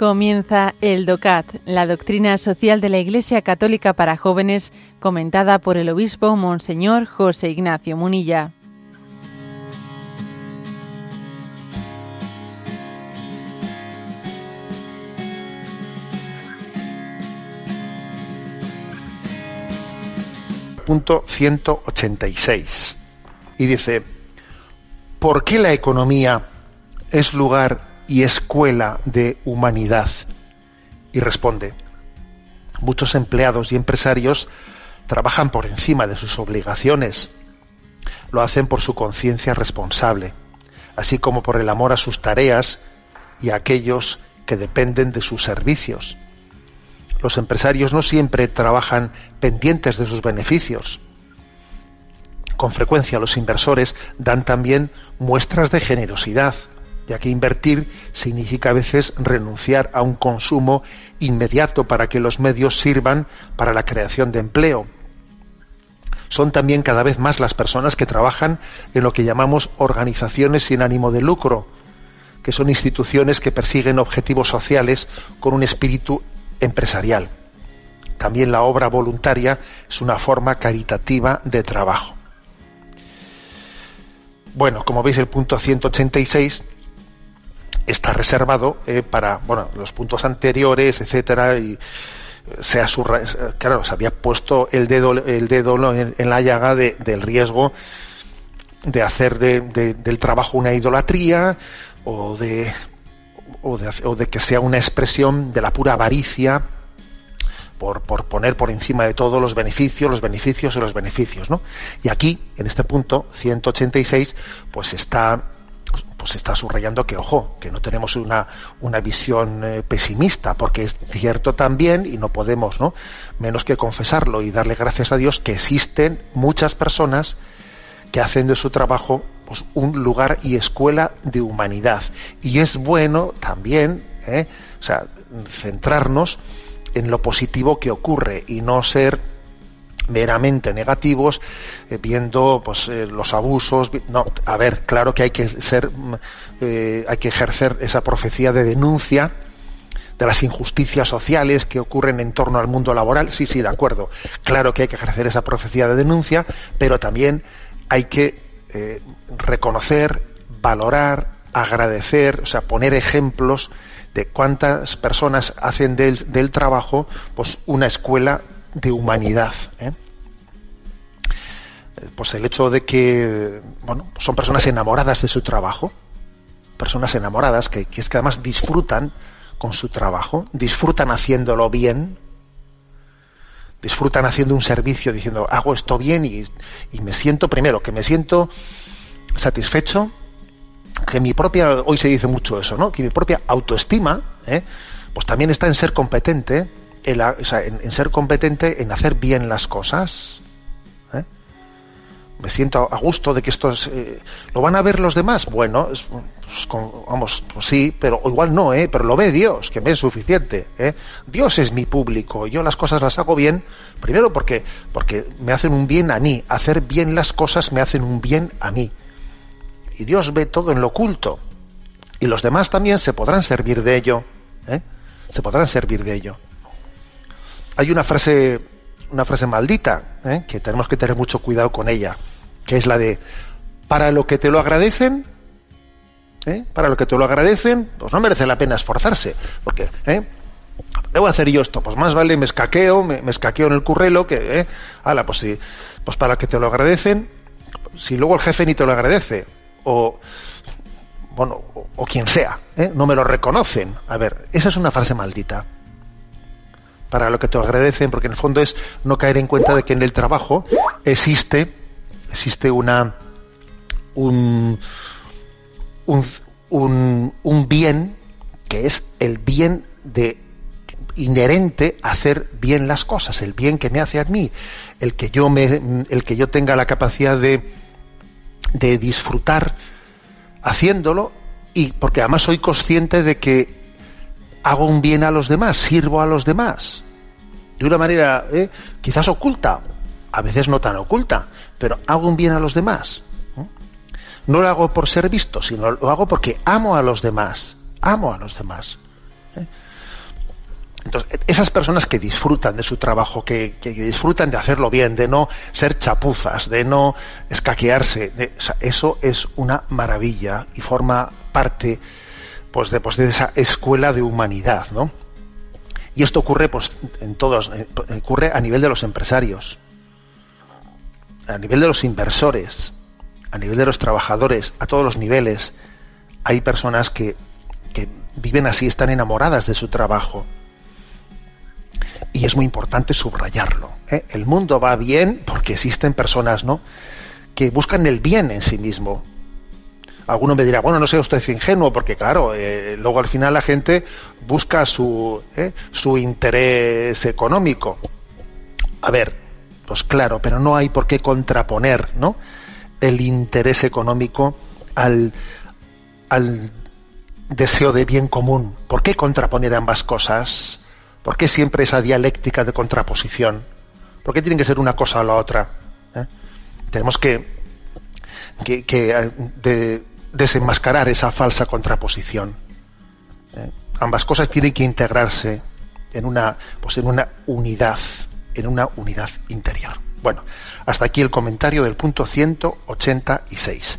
Comienza el DOCAT, la doctrina social de la Iglesia Católica para jóvenes, comentada por el obispo Monseñor José Ignacio Munilla. Punto 186. Y dice, ¿por qué la economía es lugar y escuela de humanidad? Y responde, muchos empleados y empresarios trabajan por encima de sus obligaciones, lo hacen por su conciencia responsable, así como por el amor a sus tareas y a aquellos que dependen de sus servicios. Los empresarios no siempre trabajan pendientes de sus beneficios. Con frecuencia los inversores dan también muestras de generosidad, ya que invertir significa a veces renunciar a un consumo inmediato para que los medios sirvan para la creación de empleo. Son también cada vez más las personas que trabajan en lo que llamamos organizaciones sin ánimo de lucro, que son instituciones que persiguen objetivos sociales con un espíritu empresarial. También la obra voluntaria es una forma caritativa de trabajo. Bueno, como veis el punto 186 está reservado eh, para bueno los puntos anteriores etcétera y se ha claro se había puesto el dedo el dedo en, la llaga del riesgo de hacer del trabajo una idolatría o de, o de o de que sea una expresión de la pura avaricia por, por, poner por encima de todo los beneficios, los beneficios y los beneficios, ¿no? Y aquí, en este punto 186, pues está pues está subrayando que, ojo, que no tenemos una, una visión eh, pesimista, porque es cierto también, y no podemos, ¿no? Menos que confesarlo y darle gracias a Dios, que existen muchas personas que hacen de su trabajo pues, un lugar y escuela de humanidad. Y es bueno también, ¿eh? o sea, centrarnos en lo positivo que ocurre y no ser meramente negativos, eh, viendo pues eh, los abusos. No, a ver, claro que hay que ser, mm, eh, hay que ejercer esa profecía de denuncia de las injusticias sociales que ocurren en torno al mundo laboral. Sí, sí, de acuerdo. Claro que hay que ejercer esa profecía de denuncia, pero también hay que reconocer, valorar, agradecer, o sea, poner ejemplos de cuántas personas hacen del, del trabajo pues una escuela de humanidad. ¿eh? Pues el hecho de que bueno, son personas enamoradas de su trabajo, personas enamoradas que, es que además disfrutan con su trabajo, disfrutan haciéndolo bien, disfrutan haciendo un servicio diciendo hago esto bien y, y, me siento primero que me siento satisfecho que mi propia hoy se dice mucho eso no que mi propia autoestima ¿eh? pues también está en ser competente en, ser competente en hacer bien las cosas. ¿eh? Me siento a gusto de que esto es, eh, lo van a ver los demás. Bueno, pues, vamos, pues sí, pero igual no, ¿eh? pero lo ve Dios, que me es suficiente. ¿eh? Dios es mi público. Yo las cosas las hago bien, primero porque, porque me hacen un bien a mí. Hacer bien las cosas me hacen un bien a mí. Y Dios ve todo en lo oculto. Y los demás también se podrán servir de ello. Se podrán servir de ello hay una frase, una frase maldita, ¿eh? que tenemos que tener mucho cuidado con ella, que es la de, para lo que te lo agradecen, ¿eh? para lo que te lo agradecen, pues no merece la pena esforzarse, porque, ¿eh? debo hacer yo esto, pues más vale me escaqueo, me, escaqueo en el currelo, que, ¿eh? ala, pues sí, pues para que te lo agradecen, si luego el jefe ni te lo agradece, o, bueno, o, quien sea, ¿eh? no me lo reconocen. A ver, esa es una frase maldita para lo que te agradecen, porque en el fondo es no caer en cuenta de que en el trabajo existe, existe una un, un, un, bien que es el bien de inherente a hacer bien las cosas, el bien que me hace a mí, el que yo me, el que yo tenga la capacidad de, de disfrutar haciéndolo y porque además soy consciente de que hago un bien a los demás, sirvo a los demás. De una manera ¿eh? quizás oculta, a veces no tan oculta, pero hago un bien a los demás. No lo hago por ser visto, sino lo hago porque amo a los demás. Amo a los demás. ¿eh? Entonces, esas personas que disfrutan de su trabajo, que, disfrutan de hacerlo bien, de no ser chapuzas, de no escaquearse, eso es una maravilla y forma parte pues, de, pues, de esa escuela de humanidad, ¿no? Y esto ocurre pues, en todos, eh, ocurre a nivel de los empresarios, a nivel de los inversores, a nivel de los trabajadores, a todos los niveles. Hay personas que, que viven así, están enamoradas de su trabajo y es muy importante subrayarlo. ¿eh? El mundo va bien porque existen personas, ¿no? que buscan el bien en sí mismo. Alguno me dirá, bueno, no sea usted ingenuo, porque claro, eh, luego al final la gente busca su, ¿eh? su interés económico. A ver, pues claro, pero no hay por qué contraponer, ¿no? El interés económico al, al deseo de bien común. ¿Por qué contraponer ambas cosas? ¿Por qué siempre esa dialéctica de contraposición? ¿Por qué tiene que ser una cosa o la otra? ¿Eh? Tenemos que, que, eh, desenmascarar esa falsa contraposición. ¿eh? Ambas cosas tienen que integrarse en una, pues en una unidad, en una unidad interior. Bueno, hasta aquí el comentario del punto 186.